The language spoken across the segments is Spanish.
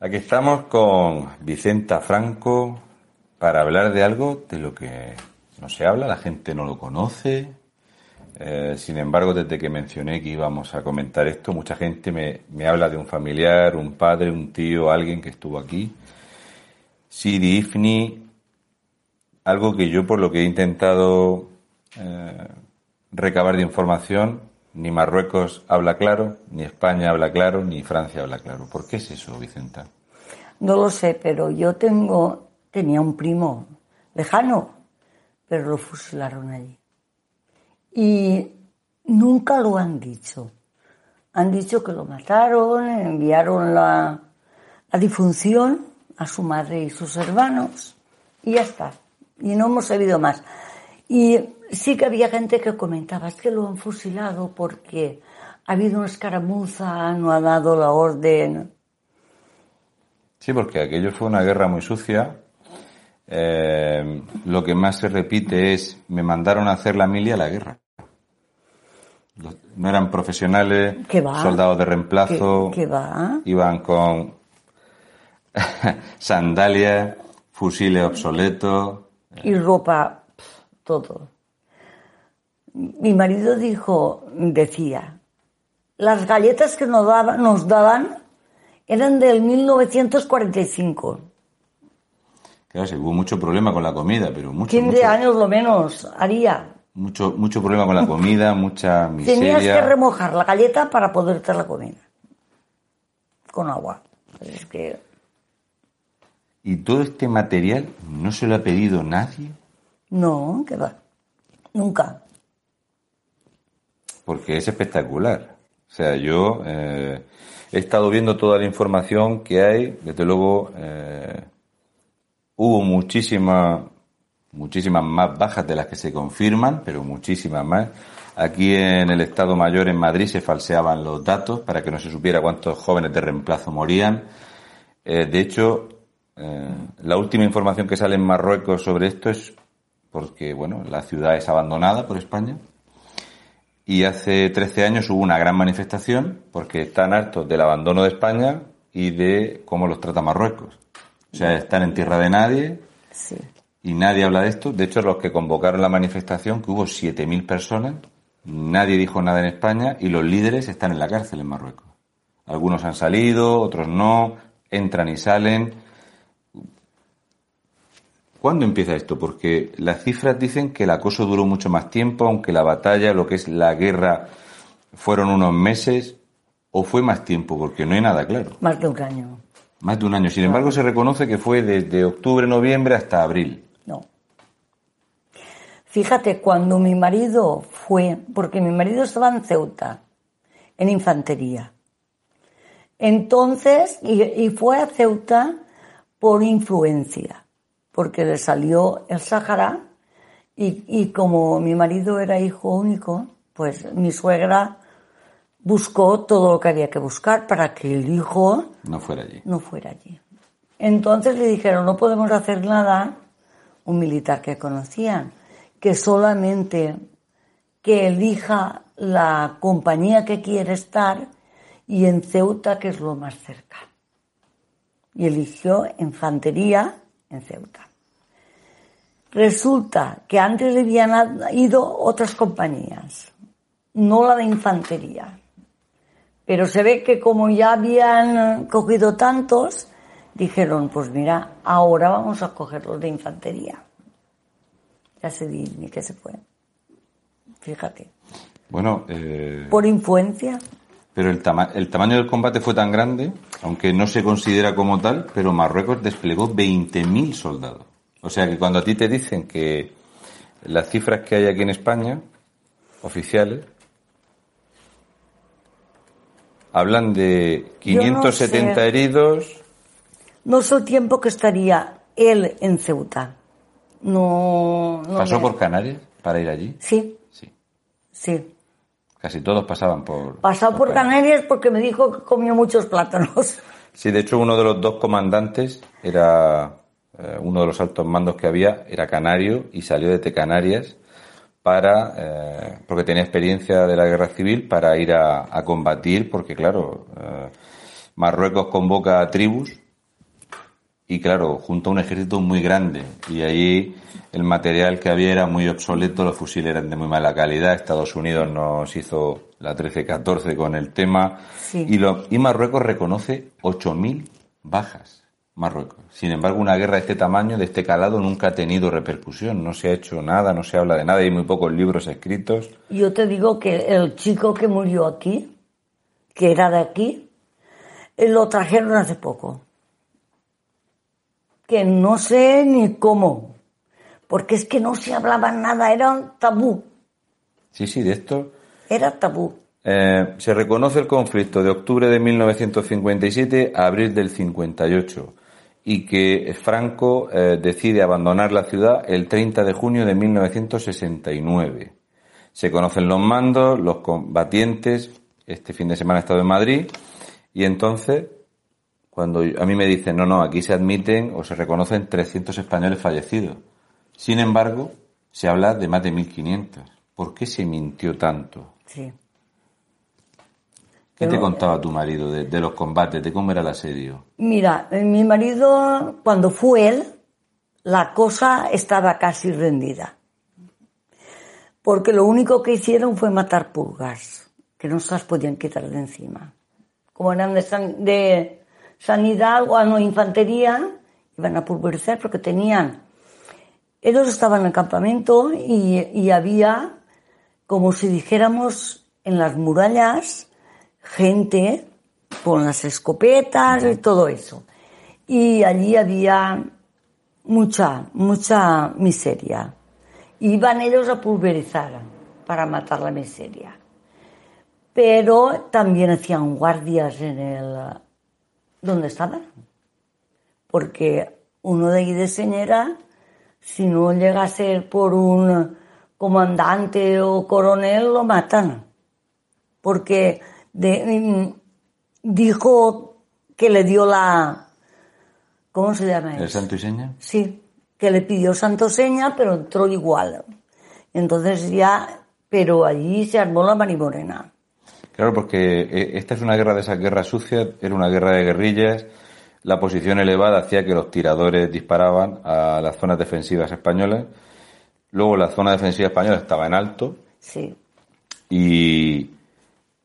Aquí estamos con Vicenta Franco para hablar de algo de lo que no se habla, la gente no lo conoce. Eh, sin embargo, desde que mencioné que íbamos a comentar esto, mucha gente me, me habla de un familiar, un padre, un tío, alguien que estuvo aquí. Sidi Ifni, algo que yo por lo que he intentado eh, recabar de información, ni Marruecos habla claro, ni España habla claro, ni Francia habla claro. ¿Por qué es eso, Vicenta? No lo sé, pero yo tengo, tenía un primo lejano, pero lo fusilaron allí. Y nunca lo han dicho. Han dicho que lo mataron, enviaron la, difunción a su madre y sus hermanos y ya está. Y no hemos sabido más. Y sí que había gente que comentaba, es que lo han fusilado porque ha habido una escaramuza, no ha dado la orden. Sí, porque aquello fue una guerra muy sucia. Eh, lo que más se repite es, me mandaron a hacer la milia a la guerra. No eran profesionales, soldados de reemplazo. ¿Qué, va? Iban con sandalias, fusiles obsoletos. Y ropa, todo. Mi marido dijo, decía, las galletas que nos daban, nos daban eran del 1945. Claro, sí, hubo mucho problema con la comida, pero mucho. 15 años lo menos haría. Mucho, mucho problema con la comida, mucha miseria. Tenías que remojar la galleta para poder hacer la comida. Con agua. Es que... ¿Y todo este material no se lo ha pedido nadie? No, que va. Nunca. Porque es espectacular. O sea, yo eh, he estado viendo toda la información que hay. Desde luego, eh, hubo muchísimas, muchísimas más bajas de las que se confirman, pero muchísimas más. Aquí en el Estado Mayor en Madrid se falseaban los datos para que no se supiera cuántos jóvenes de reemplazo morían. Eh, de hecho, la última información que sale en Marruecos sobre esto es porque bueno, la ciudad es abandonada por España. Y hace 13 años hubo una gran manifestación porque están hartos del abandono de España y de cómo los trata Marruecos. O sea, están en tierra de nadie y nadie habla de esto. De hecho, los que convocaron la manifestación, que hubo 7.000 personas, nadie dijo nada en España y los líderes están en la cárcel en Marruecos. Algunos han salido, otros no, entran y salen ¿Cuándo empieza esto? Porque las cifras dicen que el acoso duró mucho más tiempo, aunque la batalla, lo que es la guerra, fueron unos meses, o fue más tiempo, porque no hay nada claro. Más de un año. Más de un año. Sin embargo, se reconoce que fue desde octubre, noviembre hasta abril. No. Fíjate, cuando mi marido fue, porque mi marido estaba en Ceuta, en infantería. Entonces, y, y fue a Ceuta por influencia porque le salió el Sáhara y, como mi marido era hijo único, pues mi suegra buscó todo lo que había que buscar para que el hijo no fuera allí. No fuera allí. Entonces le dijeron, no podemos hacer nada, un militar que conocían, que solamente que elija la compañía que quiere estar y en Ceuta, que es lo más cerca. Y eligió infantería en Ceuta. Resulta que antes habían ido otras compañías, no la de infantería. Pero se ve que como ya habían cogido tantos, dijeron, pues mira, ahora vamos a coger los de infantería. Ya se ni que se fue. Fíjate. Bueno, eh... por influencia. Pero el, el tamaño del combate fue tan grande, aunque no se considera como tal, pero Marruecos desplegó 20.000 soldados. O sea que cuando a ti te dicen que las cifras que hay aquí en España, oficiales, hablan de 570 heridos. No sé el tiempo que estaría él en Ceuta. No. ¿Pasó por Canarias para ir allí? Sí. Sí. Sí. Casi todos pasaban por. Pasó por, Canarias porque me dijo que comió muchos plátanos. Sí, de hecho uno de los dos comandantes era eh, uno de los altos mandos que había era canario y salió de Canarias para, eh, porque tenía experiencia de la guerra civil para ir a, combatir, porque claro, eh, Marruecos convoca a tribus y claro, junto a un ejército muy grande. Y ahí el material que había era muy obsoleto, los fusiles eran de muy mala calidad. Estados Unidos nos hizo la 13-14 con el tema. Y, lo, y Marruecos reconoce 8.000 bajas. Marruecos. Sin embargo, una guerra de este tamaño, de este calado, nunca ha tenido repercusión. No se ha hecho nada, no se habla de nada, hay muy pocos libros escritos. Yo te digo que el chico que murió aquí, que era de aquí, eh, lo trajeron hace poco que no sé ni cómo, porque es que no se hablaba nada, era un tabú. Sí, sí, de esto. Era tabú. Eh, se reconoce el conflicto de octubre de 1957 a abril del 58 y que Franco eh, decide abandonar la ciudad el 30 de junio de 1969. Se conocen los mandos, los combatientes. Este fin de semana he estado en Madrid y entonces cuando a mí me dicen, no, no, aquí se admiten o se reconocen 300 españoles fallecidos. Sin embargo, se habla de más de 1.500. ¿Por qué se mintió tanto? Sí. ¿Qué te contaba tu marido de, los combates, de cómo era el asedio? Mira, eh, mi marido, cuando fue él, la cosa estaba casi rendida. Porque lo único que hicieron fue matar pulgas, que no se las podían quitar de encima. Como eran de, de sanidad o no infantería, iban a pulverizar porque tenían, ellos estaban en el campamento y, había, como si dijéramos, en las murallas, gente con las escopetas y todo eso. Y allí había mucha, mucha miseria. Iban ellos a pulverizar para matar la miseria. Pero también hacían guardias en el, ¿Dónde estaban. Porque uno de ahí de Señera, si no llega a ser por un comandante o coronel, lo matan. Porque dijo que le dio la... ¿Cómo se llama eso? ¿El santo y seña? Sí, que le pidió santo seña, pero entró igual. Entonces ya, pero allí se armó la marimorena. Claro, porque eh, esta es una guerra de esas guerras sucias, era una guerra de guerrillas. La posición elevada hacía que los tiradores disparaban a las zonas defensivas españolas. Luego la zona defensiva española estaba en alto. Sí. Y,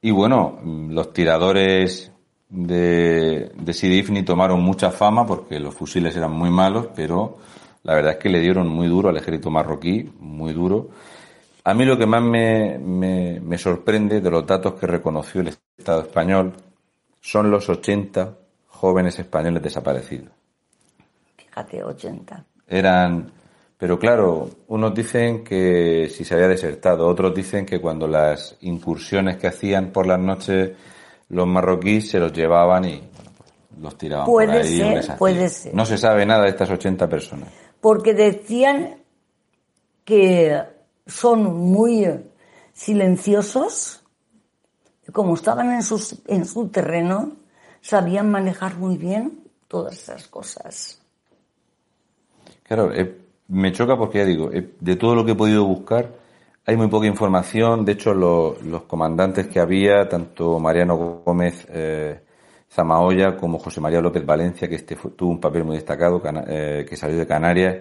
y bueno, los tiradores de, de Sidifni tomaron mucha fama porque los fusiles eran muy malos, pero la verdad es que le dieron muy duro al ejército marroquí, muy duro. A mí lo que más me, me, sorprende de los datos que reconoció el Estado español son los 80 jóvenes españoles desaparecidos. Fíjate, 80. Eran, pero claro, unos dicen que si se había desertado, otros dicen que cuando las incursiones que hacían por las noches los marroquíes se los llevaban y pues, los tiraban puede por ahí. Ser, puede ser. No se sabe nada de estas 80 personas. Porque decían que son muy silenciosos, como estaban en, sus, en su terreno, sabían manejar muy bien todas esas cosas. Claro, eh, me choca porque ya digo, eh, de todo lo que he podido buscar, hay muy poca información. De hecho, los comandantes que había, tanto Mariano Gómez eh, Zamaoya como José María López Valencia, que este tuvo un papel muy destacado, que salió de Canarias,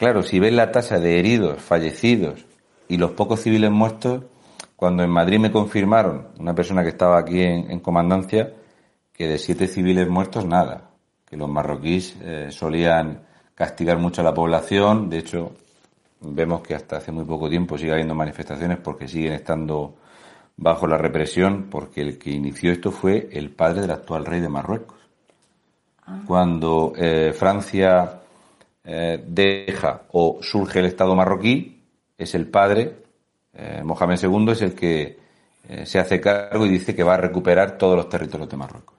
Claro, si ves la tasa de heridos, fallecidos y los pocos civiles muertos, cuando en Madrid me confirmaron, una persona que estaba aquí en, comandancia, que de siete civiles muertos nada, que los marroquíes eh, solían castigar mucho a la población, de hecho vemos que hasta hace muy poco tiempo sigue habiendo manifestaciones porque siguen estando bajo la represión, porque el que inició esto fue el padre del actual rey de Marruecos. Ah. Cuando eh, Francia eh, deja o surge el Estado marroquí, es el padre, eh, Mohamed II es el que se hace cargo y dice que va a recuperar todos los territorios de Marruecos.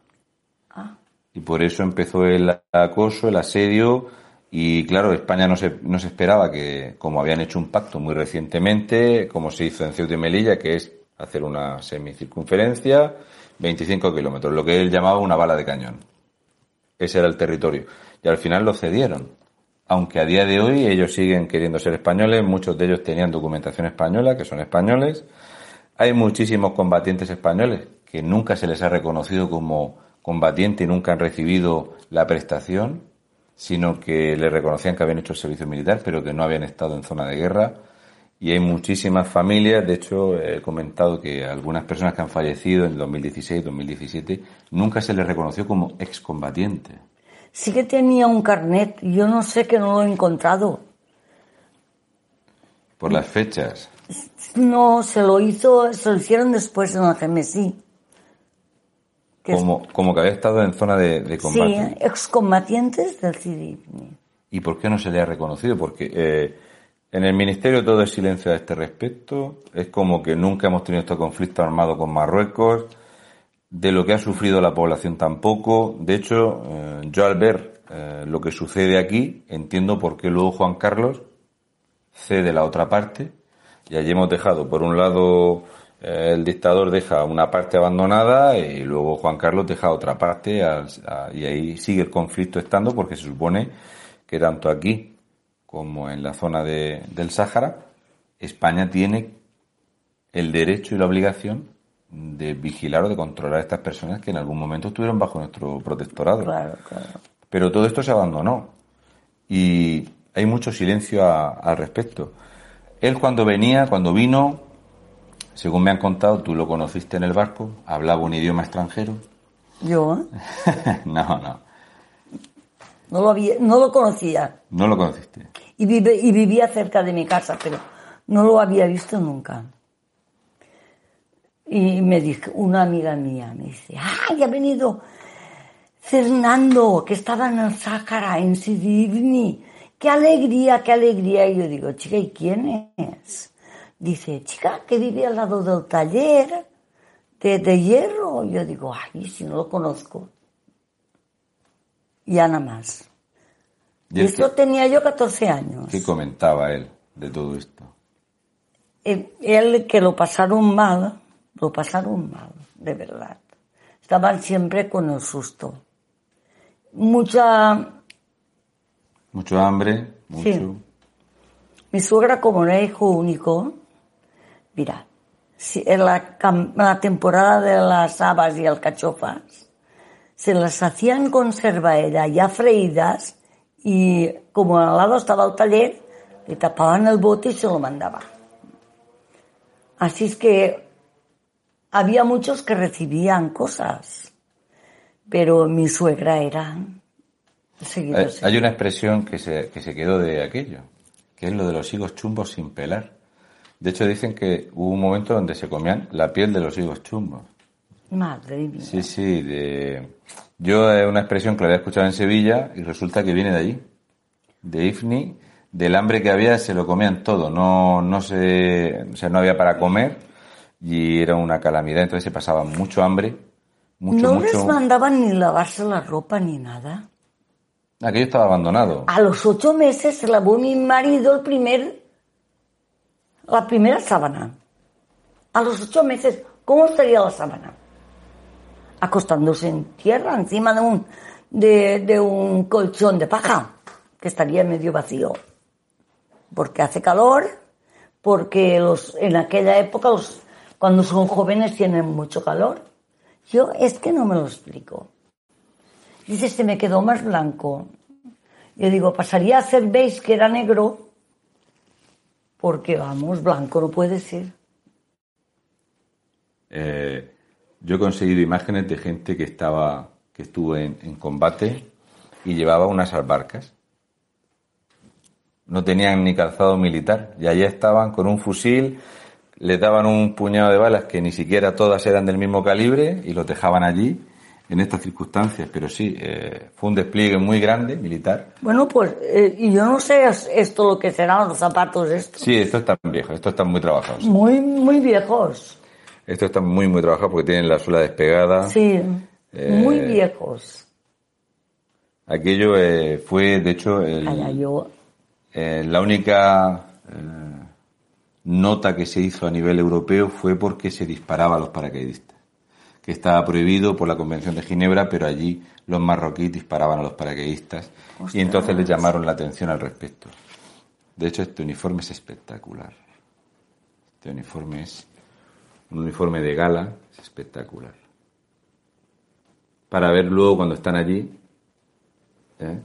Ah. Y por eso empezó el acoso, el asedio, y claro, España no se, no se esperaba que, como habían hecho un pacto muy recientemente, como se hizo en Ceuta y Melilla, que es hacer una semicircunferencia, 25 kilómetros, lo que él llamaba una bala de cañón. Ese era el territorio. Y al final lo cedieron aunque a día de hoy ellos siguen queriendo ser españoles, muchos de ellos tenían documentación española, que son españoles. Hay muchísimos combatientes españoles que nunca se les ha reconocido como combatiente y nunca han recibido la prestación, sino que le reconocían que habían hecho el servicio militar, pero que no habían estado en zona de guerra. Y hay muchísimas familias, de hecho he comentado que algunas personas que han fallecido en 2016, 2017, nunca se les reconoció como excombatiente. Sí que tenía un carnet, yo no sé que no lo he encontrado. ¿Por las fechas? No, se lo hizo, se lo hicieron después en la GMSI. Es- Como, como que había estado en zona de, de sí, combate. excombatientes del CIDIPNI. ¿Y por qué no se le ha reconocido? Porque eh, en el Ministerio todo es silencio a este respecto. Es como que nunca hemos tenido este conflicto armado con Marruecos. De lo que ha sufrido la población tampoco. De hecho, eh, yo al ver eh, lo que sucede aquí, entiendo por qué luego Juan Carlos cede la otra parte. Y allí hemos dejado, por un lado, el dictador deja una parte abandonada y luego Juan Carlos deja otra parte a- y ahí sigue el conflicto estando porque se supone que tanto aquí como en la zona de- del Sáhara, España tiene el derecho y la obligación de vigilar o de controlar a estas personas que en algún momento estuvieron bajo nuestro protectorado. Claro, claro. Pero todo esto se abandonó. Y hay mucho silencio a- al respecto. Él cuando venía, cuando vino, según me han contado, tú lo conociste en el barco, hablaba un idioma extranjero. Yo ¿eh? no, no, no lo, había, no lo conocía no lo conociste. y, vive, y vivía cerca de mi casa, pero no lo había visto nunca. Y me dijo, una amiga mía me dice, ¡ay, ha venido Fernando, que estaba en el Sáhara, en Sidivni! ¡Qué alegría, qué alegría! Y yo digo, chica, ¿y quién es? Dice, chica, que vive al lado del taller de, de hierro. Yo digo, ay, si no lo conozco. Ya nada más. ¿Y qué, tenía yo 14 años. qué comentaba él de todo esto? Él, él que lo pasaron mal, lo pasaron mal, de verdad. Estaban siempre con el susto. Mucha, Mucho hambre, mucho... Sí. mi suegra como era hijo único, mira, si en la, temporada de las habas y alcachofas, se las hacían conserva ella ya freídas y como al lado estaba el taller, le tapaban el bote y se lo mandaba. Así es que había muchos que recibían cosas, pero mi suegra era seguido, Hay, hay una expresión que se, que se quedó de aquello, que es lo de los higos chumbos sin pelar. De hecho, dicen que hubo un momento donde se comían la piel de los higos chumbos. Madre mía. Sí, sí. De... Yo es una expresión que la había escuchado en Sevilla y resulta que viene de allí. De Ifni, del hambre que había se lo comían todo. No, no se, o sea, no había para comer y era una calamidad. Entonces se pasaba mucho hambre, mucho, no mucho. les mandaban ni lavarse la ropa ni nada. Aquello estaba abandonado. A los ocho meses se lavó mi marido el primer, la primera sábana. A los ocho meses, ¿cómo estaría la sábana? Acostándose en tierra, encima de un, de un colchón de paja, que estaría medio vacío. Porque hace calor, porque los, en aquella época, los, cuando son jóvenes, tienen mucho calor. Yo es que no me lo explico. Dice, se me quedó más blanco. Yo digo, pasaría a ser beige, que era negro, porque vamos, blanco no puede ser. Eh, yo he conseguido imágenes de gente que estaba, que estuvo en, combate y llevaba unas albarcas. No tenían ni calzado militar y allí estaban con un fusil, les daban un puñado de balas que ni siquiera todas eran del mismo calibre y los dejaban allí en estas circunstancias. Pero sí, eh, fue un despliegue muy grande militar. Bueno, pues, eh, y yo no sé es- esto lo que serán los zapatos estos. Sí, estos están viejos, estos están muy trabajados. Muy, muy viejos. Estos están muy, muy trabajados porque tienen la suela despegada. Sí, Eh, muy viejos. Aquello eh, fue, de hecho, el- Allá yo. eh, la única eh, nota que se hizo a nivel europeo fue porque se disparaba a los paracaidistas, que estaba prohibido por la Convención de Ginebra, pero allí los marroquíes disparaban a los paracaidistas y entonces les llamaron la atención al respecto. De hecho, este uniforme es espectacular. Este uniforme es un uniforme de gala, es espectacular. Para ver luego cuando están allí, ¿eh?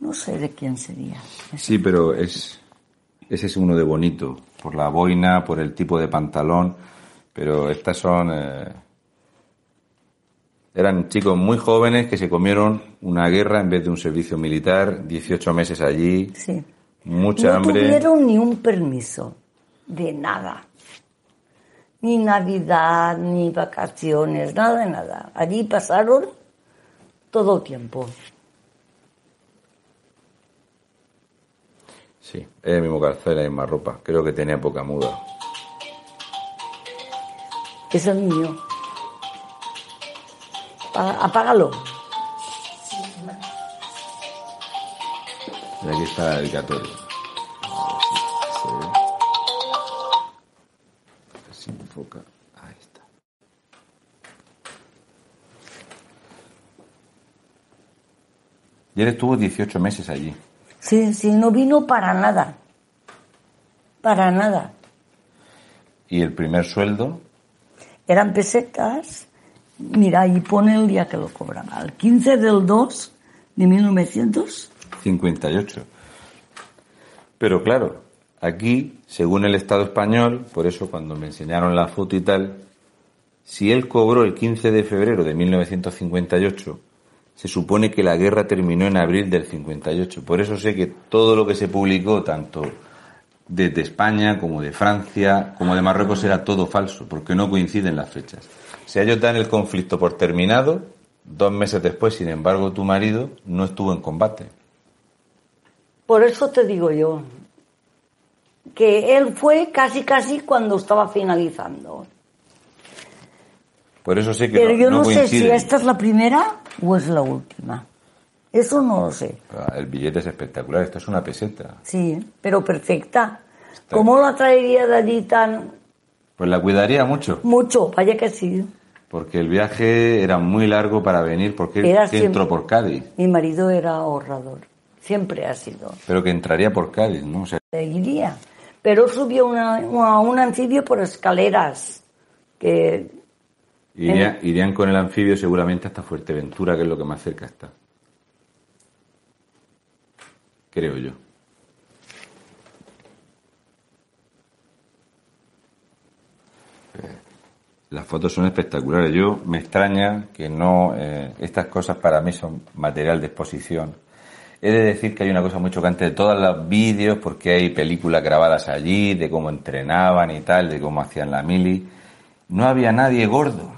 No sé de quién sería. Sí, pero es ese es uno de bonito, por la boina, por el tipo de pantalón, pero estas son eh, eran chicos muy jóvenes que se comieron una guerra en vez de un servicio militar, 18 meses allí, Sí. mucha no hambre. tuvieron ni un permiso de nada. Ni Navidad, ni vacaciones, nada de nada. Allí pasaron todo el tiempo. Sí, es el mismo calzado y la misma ropa. Creo que tenía poca muda. Es el mío. Apágalo. Y aquí está la dedicatoria. Se enfoca. Ahí está. Y él estuvo 18 meses allí. Sí, sí, no vino para nada. Para nada. Y el primer sueldo, Eran pesetas. Mira, ahí pone el día que lo cobraba. El 15 del 2 de 1900. 58. Pero claro, aquí, según el Estado español, por eso cuando me enseñaron la foto y tal, si él cobró el 15 de febrero de 1958, se supone que la guerra terminó en abril del 58. Por eso sé que todo lo que se publicó, tanto desde España como de Francia, como de Marruecos, era todo falso, porque no coinciden las fechas. O sea, ellos dan el conflicto por terminado, dos meses después, sin embargo, tu marido no estuvo en combate. Por eso te digo yo que él fue casi casi cuando estaba finalizando. Por eso sé que Pero no, yo no no, sé si esta es la primera o es la última. Eso no lo sé. Ah, El billete es espectacular, esto es una peseta. Sí, pero perfecta. ¿Cómo la traería de allí tan Pues la cuidaría mucho, mucho? Vaya que sí. porque el viaje era muy largo para venir, porque él Era que entró siempre- por Cádiz, Mi marido era ahorrador. Siempre ha sido. pero que entraría por Cádiz, ¿no? O sea, Iría. Pero subió una, a un anfibio por escaleras. Que iría- irían con el anfibio seguramente hasta Fuerteventura, que es lo que más cerca está. Creo yo. Las fotos son espectaculares. Yo me extraña que no. eh, estas cosas para mí son material de exposición. He de decir que hay una cosa muy chocante de todos los vídeos, porque hay películas grabadas allí, de cómo entrenaban y tal, de cómo hacían la mili. No había nadie gordo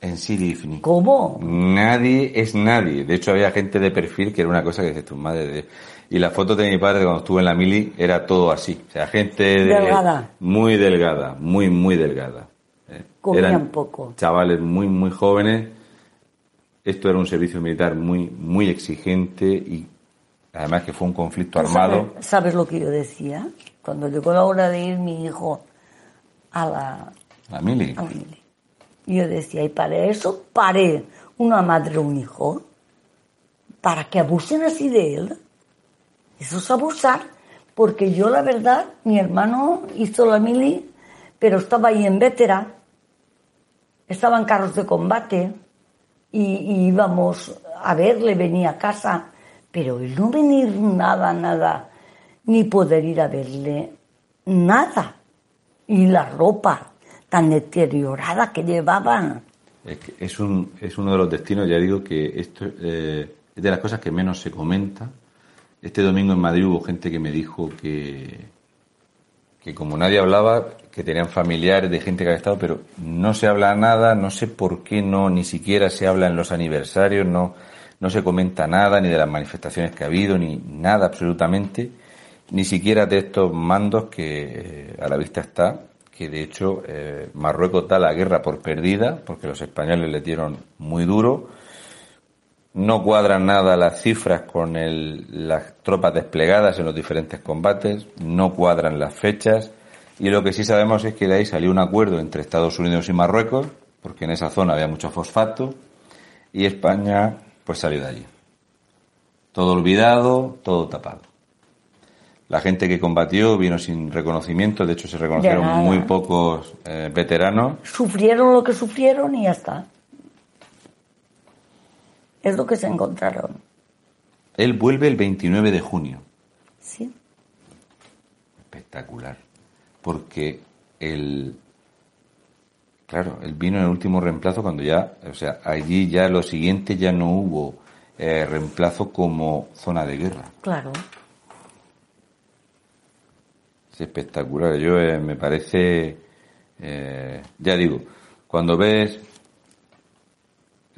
en Sirifni. ¿Cómo? Nadie es nadie. De hecho, había gente de perfil que era una cosa que dices tu madre de... Y la foto de mi padre cuando estuve en la mili era todo así. O sea, gente de- Delgada. muy delgada, muy, muy delgada. Eh, Comían eran poco. Chavales muy, muy jóvenes. Esto era un servicio militar muy, muy exigente y además que fue un conflicto ¿Tú armado. ¿Sabes, sabes lo que yo decía? Cuando llegó la hora de ir mi hijo a la, La mili. a mili. Yo decía, y para eso paré una madre o un hijo, para que abusen así de él. Eso es abusar, porque yo la verdad, mi hermano hizo la mili, pero estaba ahí en vetera, estaba en carros de combate, y, íbamos a verle, venía a casa, pero el no venir nada, nada, ni poder ir a verle, nada. Y la ropa tan deteriorada que llevaban. Es, un, es uno de los destinos, ya digo que esto eh, es de las cosas que menos se comenta. Este domingo en Madrid hubo gente que me dijo que, que como nadie hablaba, que tenían familiares de gente que había estado, pero no se habla nada, no sé por qué no, ni siquiera se habla en los aniversarios, no, no se comenta nada, ni de las manifestaciones que ha habido, ni nada absolutamente, ni siquiera de estos mandos que eh, a la vista está, que de hecho eh, Marruecos da la guerra por perdida, porque los españoles le dieron muy duro, no cuadran nada las cifras con el- las tropas desplegadas en los diferentes combates, no cuadran las fechas y lo que sí sabemos es que de ahí salió un acuerdo entre Estados Unidos y Marruecos, porque en esa zona había mucho fosfato, y España pues salió de allí. Todo olvidado, todo tapado. La gente que combatió vino sin reconocimiento, de hecho se reconocieron muy pocos eh, veteranos. Sufrieron lo que sufrieron y ya está. Es lo que se encontraron. Él vuelve el 29 de junio. Sí. Espectacular. Porque el. Claro, él vino en el último reemplazo cuando ya. O sea, allí ya lo siguiente ya no hubo eh, reemplazo como zona de guerra. Claro. Es espectacular. Yo eh, me parece. eh, ya digo, cuando ves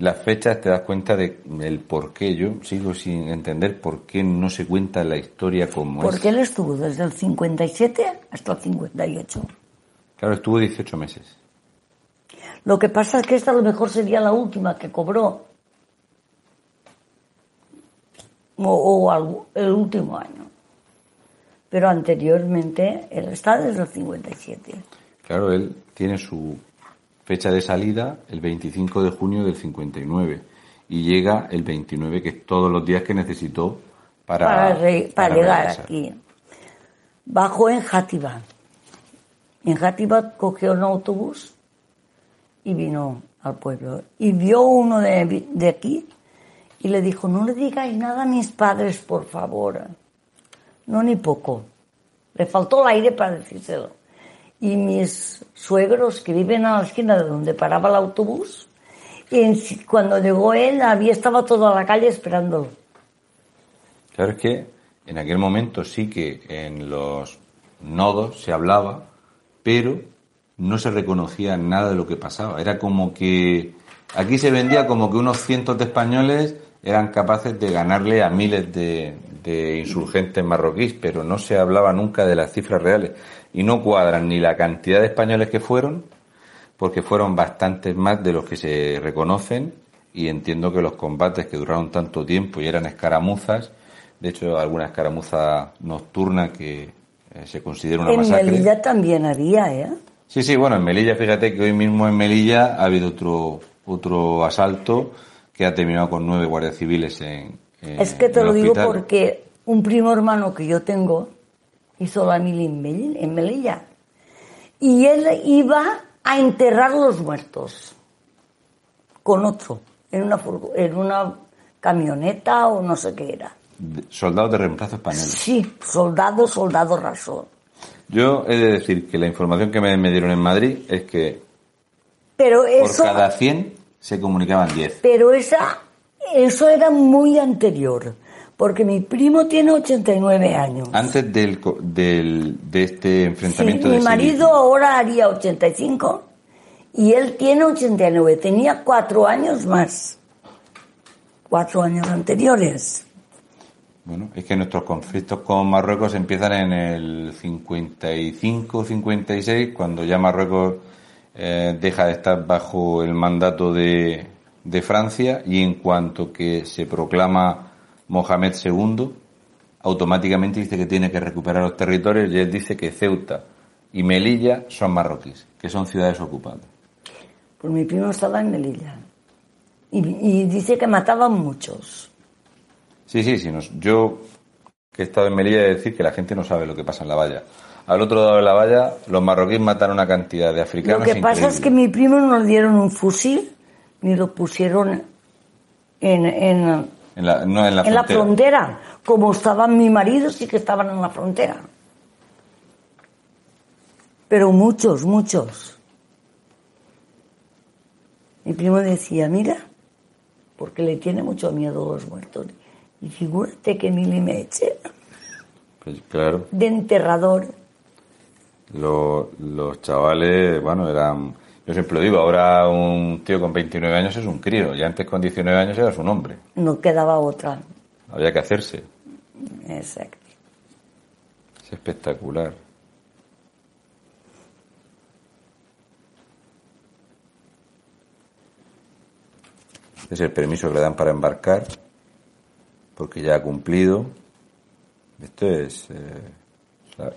las fechas te das cuenta de el por qué. Yo sigo sin entender por qué no se cuenta la historia como es. Porque él estuvo desde el 57 hasta el 58. Claro, estuvo 18 meses. Lo que pasa es que esta a lo mejor sería la última que cobró. O, o algo- el último año. Pero anteriormente él está desde el 57. Claro, él tiene su fecha de salida el 25 de junio del 59 y llega el 29, que es todos los días que necesitó para, para, re- para para llegar regresar. aquí. Bajó en Játiva. En Játiva cogió un autobús y vino al pueblo. Y vio uno de, de aquí y le dijo, no le digáis nada a mis padres, por favor. No, ni poco. Le faltó el aire para decírselo. Y mis suegros que viven a la esquina de donde paraba el autobús, y cuando llegó él, había estaba toda la calle esperándolo. Claro, es que en aquel momento sí que en los nodos se hablaba, pero no se reconocía nada de lo que pasaba. Era como que aquí se vendía como que unos cientos de españoles eran capaces de ganarle a miles de insurgentes marroquíes, pero no se hablaba nunca de las cifras reales. Y no cuadran ni la cantidad de españoles que fueron, porque fueron bastantes más de los que se reconocen y entiendo que los combates que duraron tanto tiempo y eran escaramuzas, de hecho alguna escaramuza nocturna que eh, se considera una en masacre. Melilla también había, ¿eh? Sí, sí, bueno, en Melilla, fíjate que hoy mismo en Melilla ha habido otro otro asalto que ha terminado con nueve guardias civiles en, en Es que te lo digo porque un primo hermano que yo tengo hizo la mili en Mel- en Melilla. Y él iba a enterrar los muertos con otro, en una, en una camioneta o no sé qué era. Soldados de reemplazo españoles. Sí, soldado, soldado raso. Yo he de decir que la información que me, me dieron en Madrid es que Pero por eso, cada 100 se comunicaban 10. pero esa, eso era muy anterior, porque mi primo tiene 89 años. Antes del, del, de este Sí, enfrentamiento mi de marido Silicio. ahora haría 85 y él tiene 89. Tenía cuatro años más. Cuatro años anteriores. Bueno, es que nuestros conflictos con Marruecos empiezan en el 55, 56, cuando ya Marruecos eh, deja de estar bajo el mandato de, de Francia y en cuanto que se proclama Mohamed II, automáticamente dice que tiene que recuperar los territorios y él dice que Ceuta y Melilla son marroquíes, que son ciudades ocupadas. Pues mi primo estaba en Melilla. Y, y dice que mataban muchos. Sí, sí, sí. Nos, yo, que he estado en Melilla, he de decir que la gente no sabe lo que pasa en la valla. Al otro lado de la valla, los marroquíes matan a una cantidad de Lo africanos. que pasa es que mi primo no le dieron un fusil ni lo pusieron en, en, En la, no, en la en la frontera. frontera. Como estaban mi marido, sí que estaban en la frontera. Pero muchos, muchos. Mi primo decía, mira, porque le tiene mucho miedo a los muertos. Y figúrate que Mili me eche Pues, claro, de enterrador. lo- los chavales, bueno, eran... Yo siempre lo digo, ahora un tío con 29 años es un crío, y antes con 19 años era un hombre. No quedaba otra. Había que hacerse. Exacto. Es espectacular. Este es el permiso que le dan para embarcar, porque ya ha cumplido. Esto es. eh,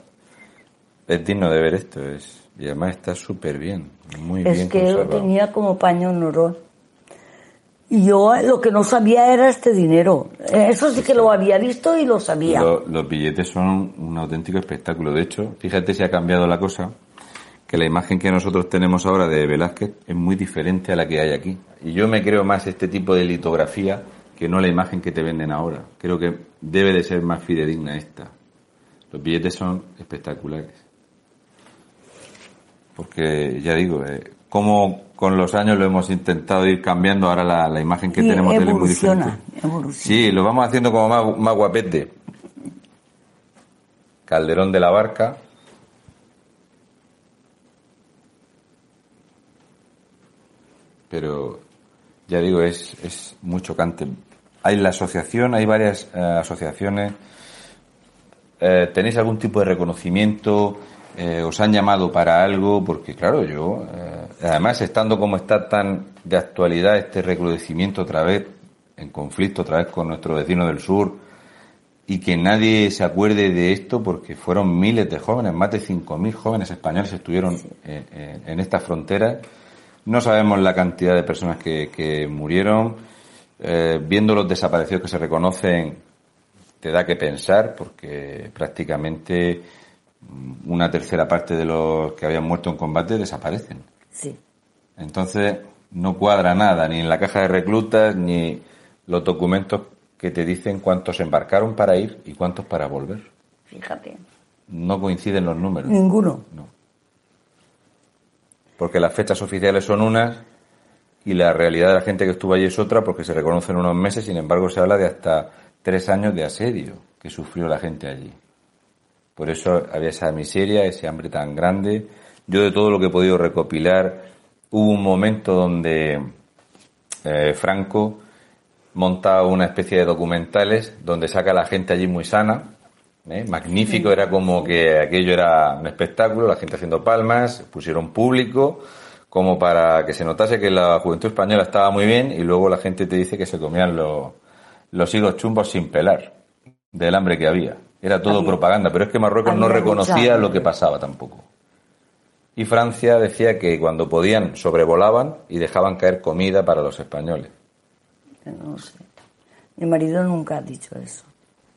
es digno de ver esto, es y además está súper bien, muy Es bien que tenía como paño en. Y yo eh, lo que no sabía era este dinero. Eso sí que lo había visto y lo sabía. Lo- los billetes son un auténtico espectáculo. De hecho, fíjate si ha cambiado la cosa, que la imagen que nosotros tenemos ahora de Velázquez es muy diferente a la que hay aquí. Y yo me creo más este tipo de litografía que no la imagen que te venden ahora. Creo que debe de ser más fidedigna esta. Los billetes son espectaculares. Porque, ya digo, eh, como con los años lo hemos intentado ir cambiando, ahora la, imagen que tenemos de él es muy diferente. Sí, lo vamos haciendo como más, más guapete. Calderón de la Barca. Pero, ya digo, es, es muy chocante. Hay la asociación, hay varias eh, asociaciones. Eh, ¿Tenéis algún tipo de reconocimiento? Eh, ¿Os han llamado para algo? Porque, claro, yo, además, estando como está tan de actualidad este recrudecimiento otra vez, en conflicto otra vez con nuestro vecino del sur, y que nadie se acuerde de esto porque fueron miles de jóvenes, más de 5.000 jóvenes españoles estuvieron en, en esta frontera. No sabemos la cantidad de personas que, que murieron. Eh, viendo los desaparecidos que se reconocen, te da que pensar porque prácticamente una tercera parte de los que habían muerto en combate desaparecen. Sí. Entonces, no cuadra nada, ni en la caja de reclutas, ni los documentos que te dicen cuántos embarcaron para ir y cuántos para volver. Fíjate. No coinciden los números. Ninguno. No. Porque las fechas oficiales son unas y la realidad de la gente que estuvo allí es otra porque se reconocen unos meses, sin embargo se habla de hasta tres años de asedio que sufrió la gente allí. Por eso había esa miseria, ese hambre tan grande. Yo de todo lo que he podido recopilar, hubo un momento donde eh, Franco monta una especie de documentales donde saca a la gente allí muy sana, ¿eh? magnífico, era como que aquello era un espectáculo, la gente haciendo palmas, pusieron público, como para que se notase que la juventud española estaba muy bien y luego la gente te dice que se comían los, los higos chumbos sin pelar, del hambre que había. Era todo propaganda, pero es que Marruecos no reconocía lo que pasaba tampoco. Y Francia decía que cuando podían sobrevolaban y dejaban caer comida para los españoles. No sé. Mi marido nunca ha dicho eso.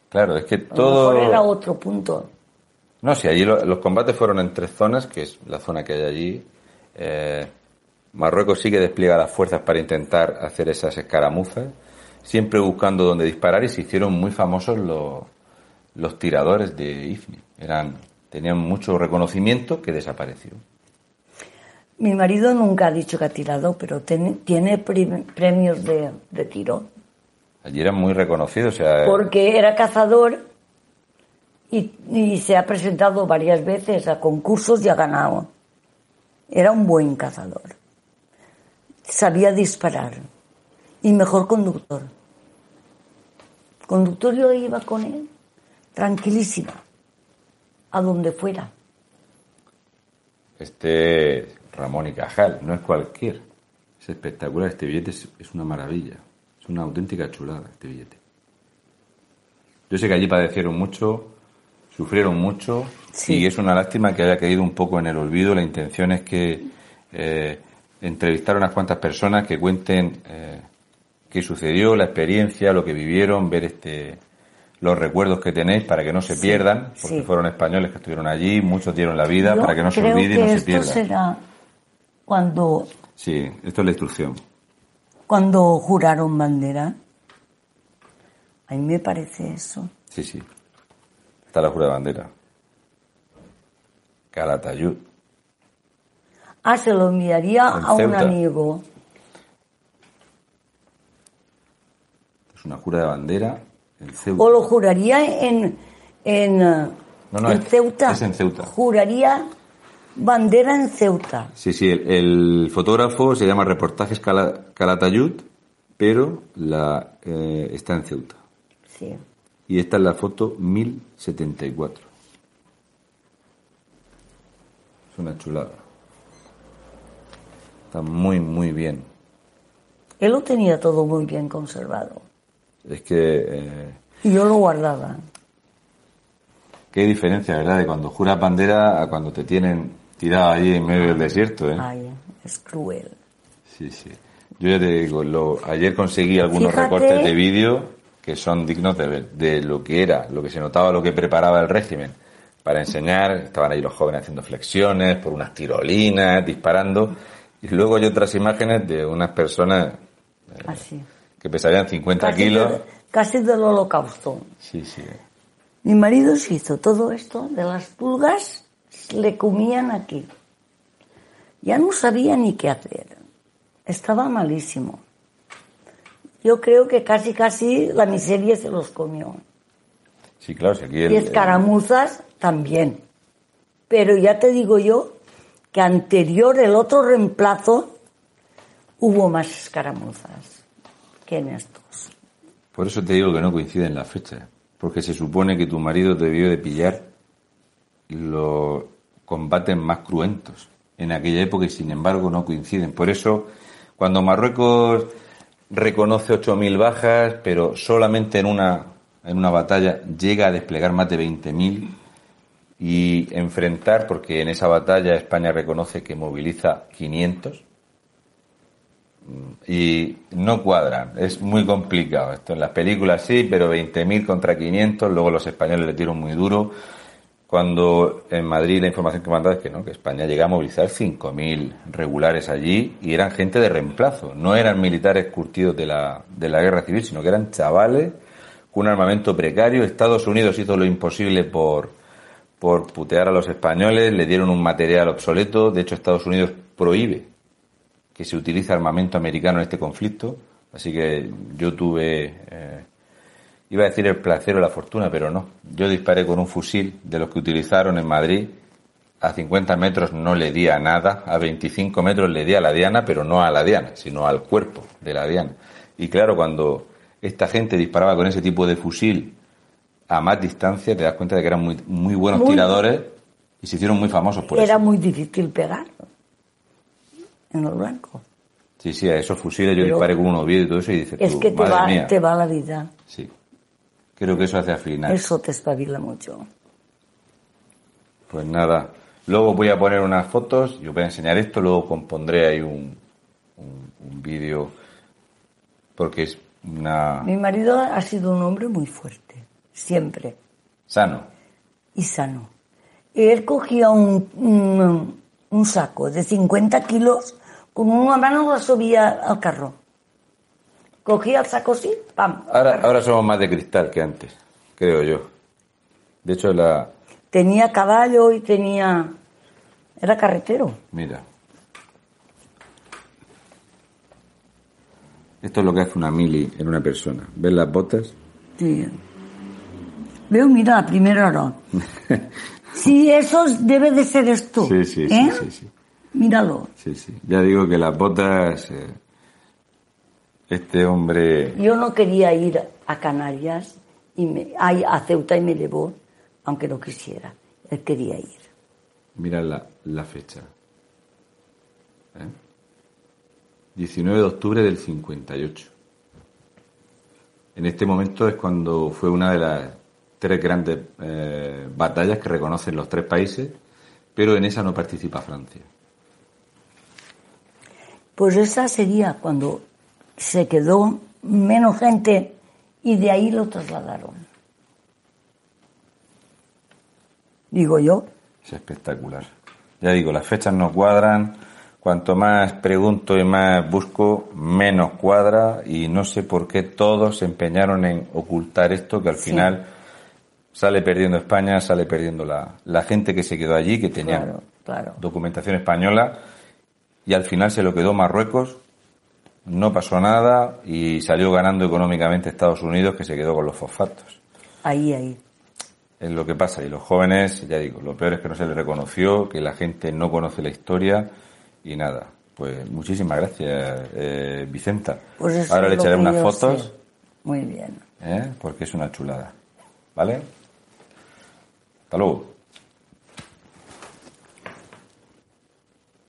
Claro, es que todo... era otro punto. No, sí, allí los combates fueron en tres zonas, que es la zona que hay allí. Eh, Marruecos sigue despliega las fuerzas para intentar hacer esas escaramuzas, siempre buscando dónde disparar y se hicieron muy famosos los, los tiradores de IFNI. Eran, tenían mucho reconocimiento que desapareció. Mi marido nunca ha dicho que ha tirado, pero tiene premios de, de tiro. Allí eran muy reconocidos. O sea, Porque era cazador y, y, se ha presentado varias veces a concursos y ha ganado. Era un buen cazador. Sabía disparar. Y mejor conductor. Conductor yo iba con él, tranquilísima, a donde fuera. Este Ramón y Cajal, no es cualquier. Es espectacular, este billete es, es una maravilla. Es una auténtica chulada este billete. Yo sé que allí padecieron mucho, sufrieron mucho y es una lástima que haya caído un poco en el olvido. La intención es que eh, entrevistar a unas cuantas personas que cuenten eh, qué sucedió, la experiencia, lo que vivieron, ver este los recuerdos que tenéis para que no se pierdan, porque fueron españoles que estuvieron allí, muchos dieron la vida para que no se olvide y no se pierda. será cuando... Sí, esto es la instrucción. Cuando juraron bandera. A mí me parece eso. Sí, sí. Está la jura de bandera. Calatayud. Ah, se lo enviaría a un amigo. Es una jura de bandera en Ceuta. O lo juraría en, en, no, no, en Ceuta. Es en Ceuta. Juraría bandera en Ceuta. Sí, sí, el, el fotógrafo se llama Reportajes Calatayud, pero la, eh, está en Ceuta. Sí. Y esta es la foto 1074. Es una chulada. Está muy, muy bien. Él lo tenía todo muy bien conservado. Es que... Eh, y yo lo guardaba. Qué diferencia, ¿verdad? De cuando juras bandera a cuando te tienen tirado ahí en medio del desierto, ¿eh? Ay, es cruel. Sí, sí. Yo ya te digo, lo, ayer conseguí algunos recortes de vídeo que son dignos de ver, de lo que era, lo que se notaba, lo que preparaba el régimen para enseñar. Estaban ahí los jóvenes haciendo flexiones por unas tirolinas, disparando. Y luego hay otras imágenes de unas personas Así. Que pesarían 50 casi, kilos. de- casi del holocausto. Sí, sí. Mi marido se hizo todo esto de las pulgas, le comían aquí. Ya no sabía ni qué hacer. Estaba malísimo. Yo creo que casi, casi la miseria se los comió. Sí, claro, si aquí el- Y escaramuzas también. Pero ya te digo yo que anterior, el otro reemplazo, hubo más escaramuzas en estos. Por eso te digo que no coinciden las fechas. Porque se supone que tu marido debió de pillar los combates más cruentos en aquella época y sin embargo no coinciden. Por eso, cuando Marruecos reconoce 8.000 bajas, pero solamente en una, en una batalla llega a desplegar más de 20.000 y enfrentar, porque en esa batalla España reconoce que moviliza 500, y no cuadran. Es muy complicado esto. En las películas sí, pero 20.000 contra 500, luego los españoles le dieron muy duro. Cuando en Madrid la información que dado es que no, que España llega a movilizar 5.000 regulares allí y eran gente de reemplazo. No eran militares curtidos de la, de la guerra civil, sino que eran chavales con un armamento precario. Estados Unidos hizo lo imposible por, por putear a los españoles, le dieron un material obsoleto. De hecho, Estados Unidos prohíbe que se utilice armamento americano en este conflicto. Así que yo tuve, eh, iba a decir el placer o la fortuna, pero no. Yo disparé con un fusil de los que utilizaron en Madrid. A 50 metros no le di a nada, a 25 metros le di a la diana, pero no a la diana, sino al cuerpo de la diana. Y claro, cuando esta gente disparaba con ese tipo de fusil a más distancia, te das cuenta de que eran muy, muy buenos Muy- tiradores y se hicieron muy famosos por Era eso. muy difícil pegar en el blanco. Sí, sí, a esos fusiles yo Pero- disparé con un Oviedo y todo eso y dices Es tú, que te madre va, mía. te va la vida. Sí. Creo que eso hace afinar. Eso te espabila mucho. Pues nada. Luego voy a poner unas fotos, yo voy a enseñar esto, luego compondré ahí un, un, un vídeo porque es una... Mi marido ha sido un hombre muy fuerte, siempre, Sano. y sano. Él cogía un, un, un saco de 50 kilos, con una mano subía al carro. Cogía el saco así, ¡pam! Ahora, ahora somos más de cristal que antes, creo yo. De hecho, la... Tenía caballo y tenía... Era carretero. Mira. Esto es lo que hace una mili en una persona. ¿Ves las botas? Sí. Veo, mira, la primera hora. Sí, eso debe de ser esto. Sí, sí, sí, ¿eh? sí, sí. Míralo. Sí, sí. Ya digo que las botas... eh, este hombre... Yo no quería ir a Canarias, y me, a, a Ceuta y me llevó, aunque no quisiera. Él quería ir. Mira la, la fecha. ¿Eh? 19 de octubre del 58. En este momento es cuando fue una de las tres grandes eh, batallas que reconocen los tres países, pero en esa no participa Francia. Pues esa sería cuando se quedó menos gente y de ahí lo trasladaron. Digo yo, Es espectacular. Ya digo, las fechas no cuadran. Cuanto más pregunto y más busco, menos cuadra. Y no sé por qué todos se empeñaron en ocultar esto, que al Sí. final sale perdiendo España, sale perdiendo la, la gente que se quedó allí, que tenía claro, claro. documentación española. Y al final se lo quedó Marruecos. No pasó nada y salió ganando económicamente Estados Unidos, que se quedó con los fosfatos Ahí, ahí. es lo que pasa. Y los jóvenes, ya digo, lo peor es que no se les reconoció, que la gente no conoce la historia y nada. Pues muchísimas gracias, eh, Vicenta. Pues Ahora le echaré unas fotos, sé. Muy bien. ¿eh? porque es una chulada. ¿Vale? Hasta luego.